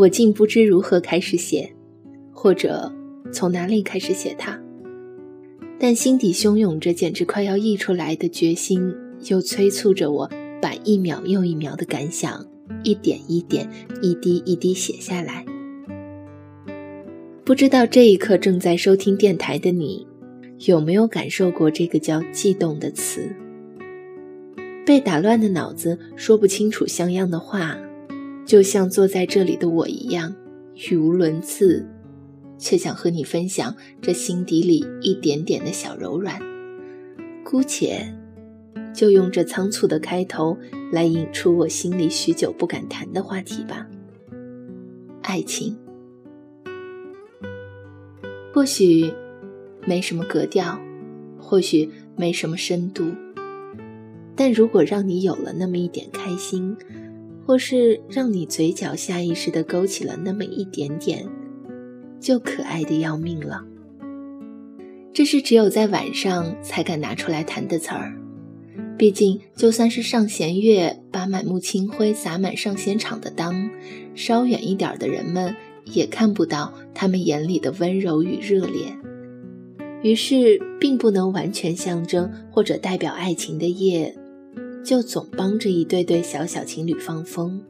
我竟不知如何开始写，或者从哪里开始写它。但心底汹涌着，简直快要溢出来的决心，又催促着我把一秒又一秒的感想，一点一点、一滴一滴写下来。不知道这一刻正在收听电台的你，有没有感受过这个叫“悸动”的词？被打乱的脑子说不清楚像样的话，就像坐在这里的我一样，语无伦次。却想和你分享这心底里一点点的小柔软，姑且就用这仓促的开头来引出我心里许久不敢谈的话题吧。爱情，或许没什么格调，或许没什么深度，但如果让你有了那么一点开心，或是让你嘴角下意识地勾起了那么一点点。就可爱的要命了。这是只有在晚上才敢拿出来谈的词儿。毕竟，就算是上弦月把满目清辉洒满上弦场的当，稍远一点的人们也看不到他们眼里的温柔与热烈。于是，并不能完全象征或者代表爱情的夜，就总帮着一对对小小情侣放风。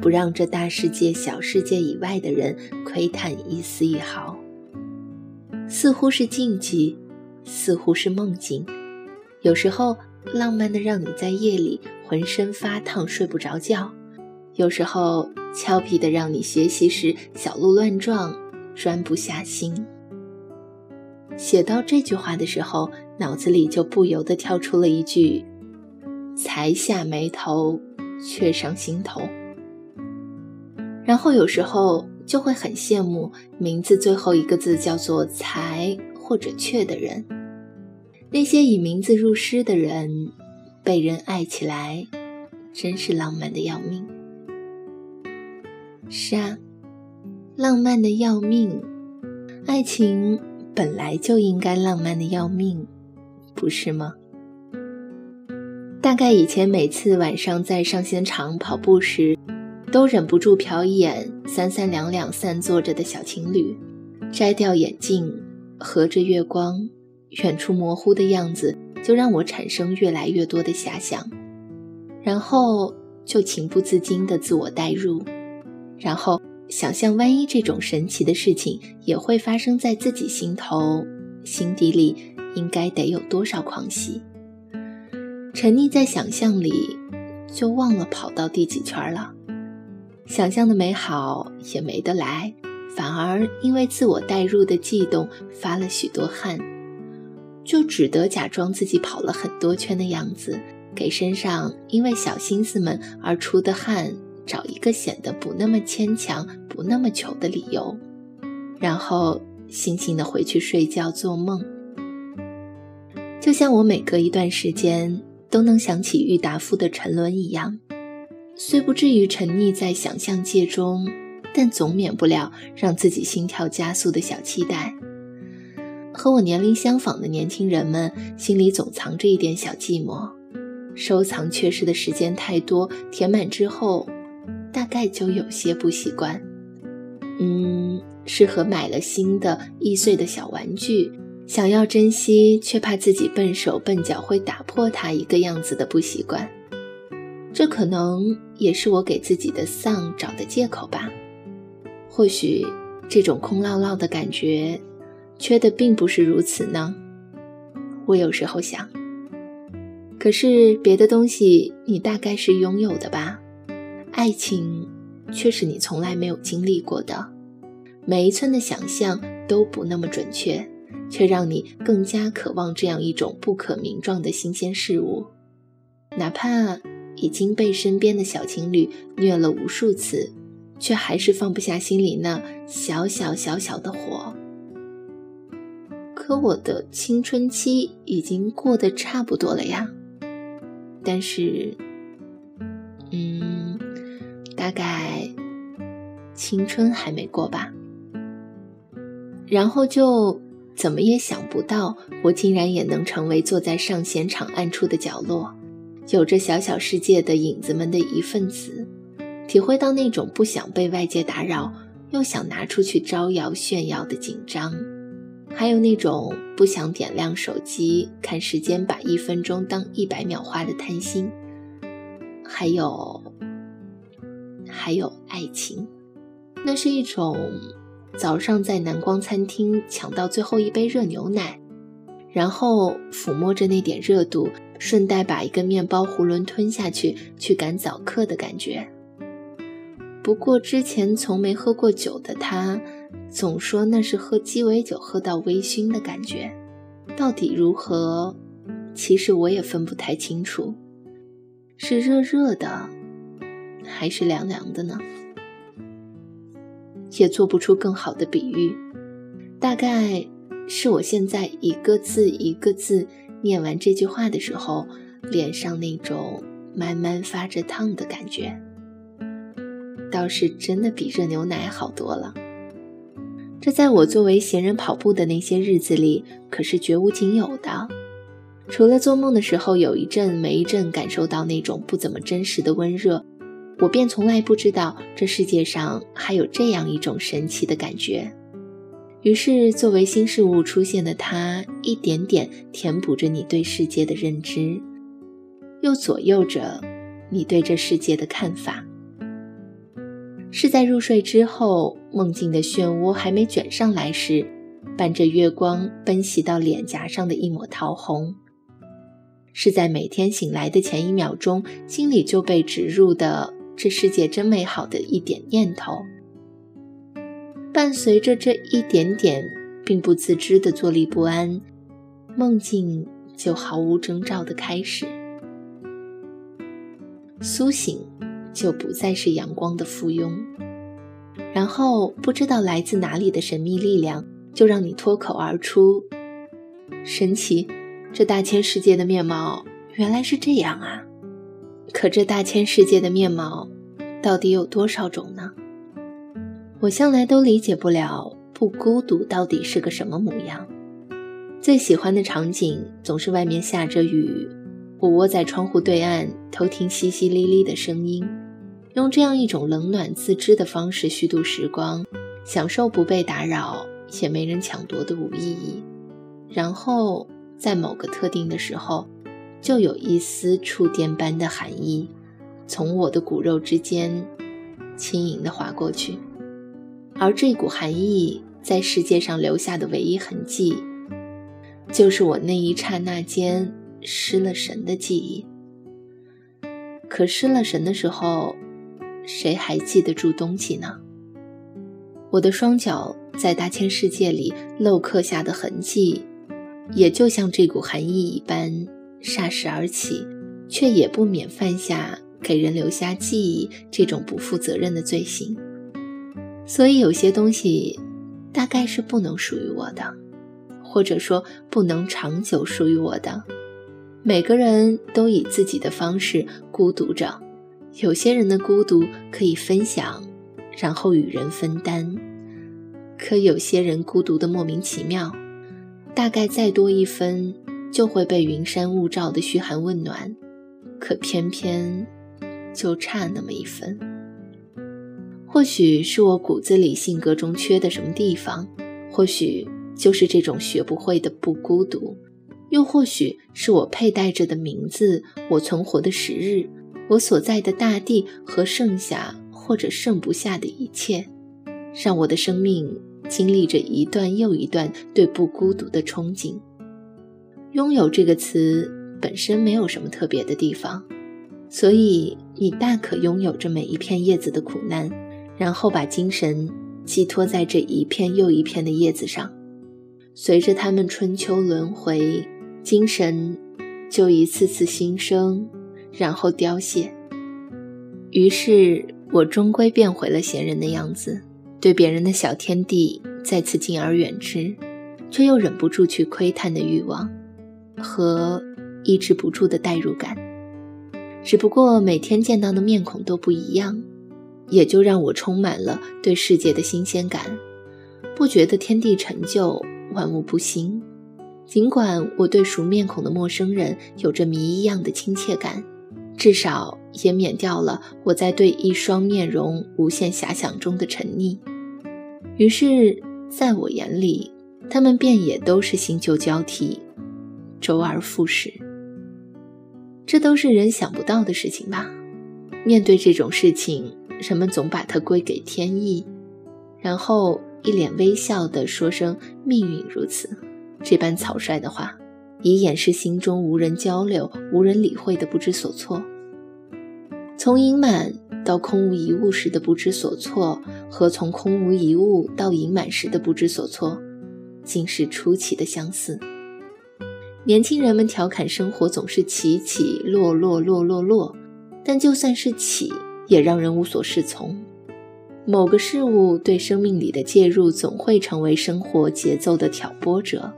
不让这大世界、小世界以外的人窥探一丝一毫，似乎是禁忌，似乎是梦境。有时候浪漫的让你在夜里浑身发烫、睡不着觉；有时候俏皮的让你学习时小鹿乱撞、专不下心。写到这句话的时候，脑子里就不由得跳出了一句：“才下眉头，却上心头。”然后有时候就会很羡慕名字最后一个字叫做“才”或者“却”的人，那些以名字入诗的人，被人爱起来，真是浪漫的要命。是啊，浪漫的要命，爱情本来就应该浪漫的要命，不是吗？大概以前每次晚上在上仙场跑步时。都忍不住瞟一眼三三两两散坐着的小情侣，摘掉眼镜，合着月光，远处模糊的样子就让我产生越来越多的遐想，然后就情不自禁地自我代入，然后想象万一这种神奇的事情也会发生在自己心头，心底里应该得有多少狂喜？沉溺在想象里，就忘了跑到第几圈了。想象的美好也没得来，反而因为自我代入的悸动发了许多汗，就只得假装自己跑了很多圈的样子，给身上因为小心思们而出的汗找一个显得不那么牵强、不那么糗的理由，然后悻悻地回去睡觉做梦。就像我每隔一段时间都能想起郁达夫的沉沦一样。虽不至于沉溺在想象界中，但总免不了让自己心跳加速的小期待。和我年龄相仿的年轻人们心里总藏着一点小寂寞，收藏缺失的时间太多，填满之后，大概就有些不习惯。嗯，是和买了新的易碎的小玩具，想要珍惜却怕自己笨手笨脚会打破它一个样子的不习惯。这可能也是我给自己的丧找的借口吧。或许这种空落落的感觉，缺的并不是如此呢。我有时候想，可是别的东西你大概是拥有的吧？爱情却是你从来没有经历过的。每一寸的想象都不那么准确，却让你更加渴望这样一种不可名状的新鲜事物，哪怕。已经被身边的小情侣虐了无数次，却还是放不下心里那小小小小的火。可我的青春期已经过得差不多了呀，但是，嗯，大概青春还没过吧。然后就怎么也想不到，我竟然也能成为坐在上弦场暗处的角落。有着小小世界的影子们的一份子，体会到那种不想被外界打扰，又想拿出去招摇炫耀的紧张，还有那种不想点亮手机看时间，把一分钟当一百秒花的贪心，还有，还有爱情，那是一种早上在南光餐厅抢到最后一杯热牛奶，然后抚摸着那点热度。顺带把一个面包囫囵吞下去，去赶早课的感觉。不过之前从没喝过酒的他，总说那是喝鸡尾酒喝到微醺的感觉。到底如何？其实我也分不太清楚，是热热的，还是凉凉的呢？也做不出更好的比喻。大概是我现在一个字一个字。念完这句话的时候，脸上那种慢慢发着烫的感觉，倒是真的比热牛奶好多了。这在我作为闲人跑步的那些日子里，可是绝无仅有的。除了做梦的时候有一阵没一阵感受到那种不怎么真实的温热，我便从来不知道这世界上还有这样一种神奇的感觉。于是，作为新事物出现的它，一点点填补着你对世界的认知，又左右着你对这世界的看法。是在入睡之后，梦境的漩涡还没卷上来时，伴着月光奔袭到脸颊上的一抹桃红；是在每天醒来的前一秒钟，心里就被植入的“这世界真美好”的一点念头。伴随着这一点点并不自知的坐立不安，梦境就毫无征兆的开始。苏醒，就不再是阳光的附庸，然后不知道来自哪里的神秘力量，就让你脱口而出：“神奇，这大千世界的面貌原来是这样啊！”可这大千世界的面貌，到底有多少种呢？我向来都理解不了不孤独到底是个什么模样。最喜欢的场景总是外面下着雨，我窝在窗户对岸偷听淅淅沥沥的声音，用这样一种冷暖自知的方式虚度时光，享受不被打扰也没人抢夺的无意义。然后在某个特定的时候，就有一丝触电般的寒意，从我的骨肉之间轻盈地划过去。而这股寒意在世界上留下的唯一痕迹，就是我那一刹那间失了神的记忆。可失了神的时候，谁还记得住东西呢？我的双脚在大千世界里镂刻下的痕迹，也就像这股寒意一般霎时而起，却也不免犯下给人留下记忆这种不负责任的罪行。所以有些东西，大概是不能属于我的，或者说不能长久属于我的。每个人都以自己的方式孤独着，有些人的孤独可以分享，然后与人分担；可有些人孤独的莫名其妙，大概再多一分就会被云山雾罩的嘘寒问暖，可偏偏就差那么一分。或许是我骨子里性格中缺的什么地方，或许就是这种学不会的不孤独，又或许是我佩戴着的名字，我存活的时日，我所在的大地和剩下或者剩不下的一切，让我的生命经历着一段又一段对不孤独的憧憬。拥有这个词本身没有什么特别的地方，所以你大可拥有着每一片叶子的苦难。然后把精神寄托在这一片又一片的叶子上，随着它们春秋轮回，精神就一次次新生，然后凋谢。于是我终归变回了闲人的样子，对别人的小天地再次敬而远之，却又忍不住去窥探的欲望和抑制不住的代入感。只不过每天见到的面孔都不一样。也就让我充满了对世界的新鲜感，不觉得天地陈旧，万物不新。尽管我对熟面孔的陌生人有着谜一样的亲切感，至少也免掉了我在对一双面容无限遐想中的沉溺。于是，在我眼里，他们便也都是新旧交替，周而复始。这都是人想不到的事情吧？面对这种事情，人们总把它归给天意，然后一脸微笑地说声“命运如此”这般草率的话，以掩饰心中无人交流、无人理会的不知所措。从盈满到空无一物时的不知所措，和从空无一物到盈满时的不知所措，竟是出奇的相似。年轻人们调侃生活总是起起落落落落落，但就算是起，也让人无所适从。某个事物对生命里的介入，总会成为生活节奏的挑拨者，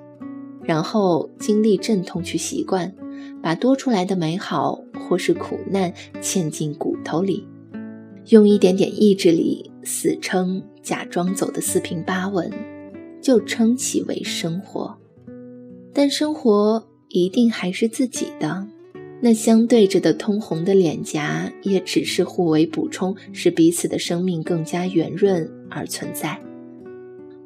然后经历阵痛去习惯，把多出来的美好或是苦难嵌进骨头里，用一点点意志力死撑，假装走得四平八稳，就称其为生活。但生活一定还是自己的，那相对着的通红的脸颊，也只是互为补充，使彼此的生命更加圆润而存在。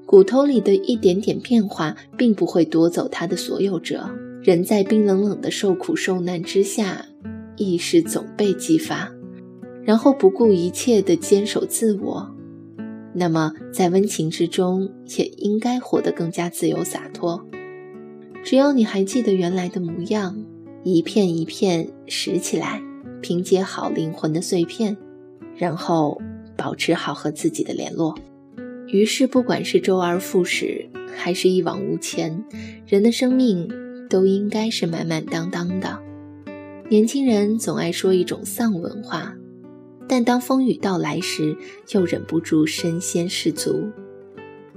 骨头里的一点点变化，并不会夺走它的所有者。人在冰冷冷的受苦受难之下，意识总被激发，然后不顾一切地坚守自我。那么，在温情之中，也应该活得更加自由洒脱。只要你还记得原来的模样，一片一片拾起来，拼接好灵魂的碎片，然后保持好和自己的联络。于是，不管是周而复始，还是一往无前，人的生命都应该是满满当当的。年轻人总爱说一种丧文化，但当风雨到来时，又忍不住身先士卒，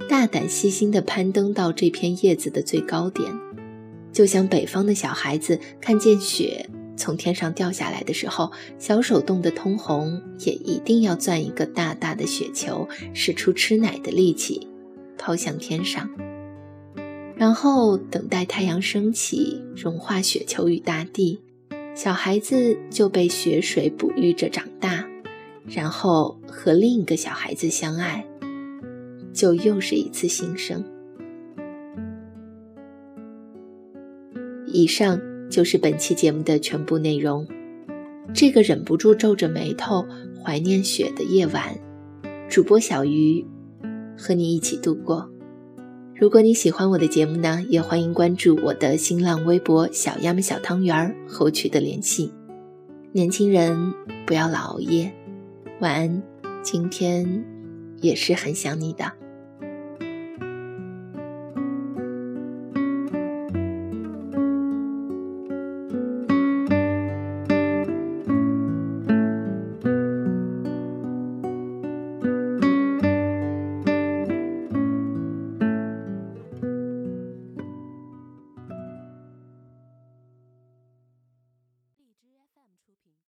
大胆细心地攀登到这片叶子的最高点。就像北方的小孩子看见雪从天上掉下来的时候，小手冻得通红，也一定要攥一个大大的雪球，使出吃奶的力气，抛向天上，然后等待太阳升起，融化雪球与大地，小孩子就被雪水哺育着长大，然后和另一个小孩子相爱，就又是一次新生。以上就是本期节目的全部内容。这个忍不住皱着眉头怀念雪的夜晚，主播小鱼和你一起度过。如果你喜欢我的节目呢，也欢迎关注我的新浪微博“小鸭们小汤圆儿”和我取得联系。年轻人不要老熬夜，晚安。今天也是很想你的。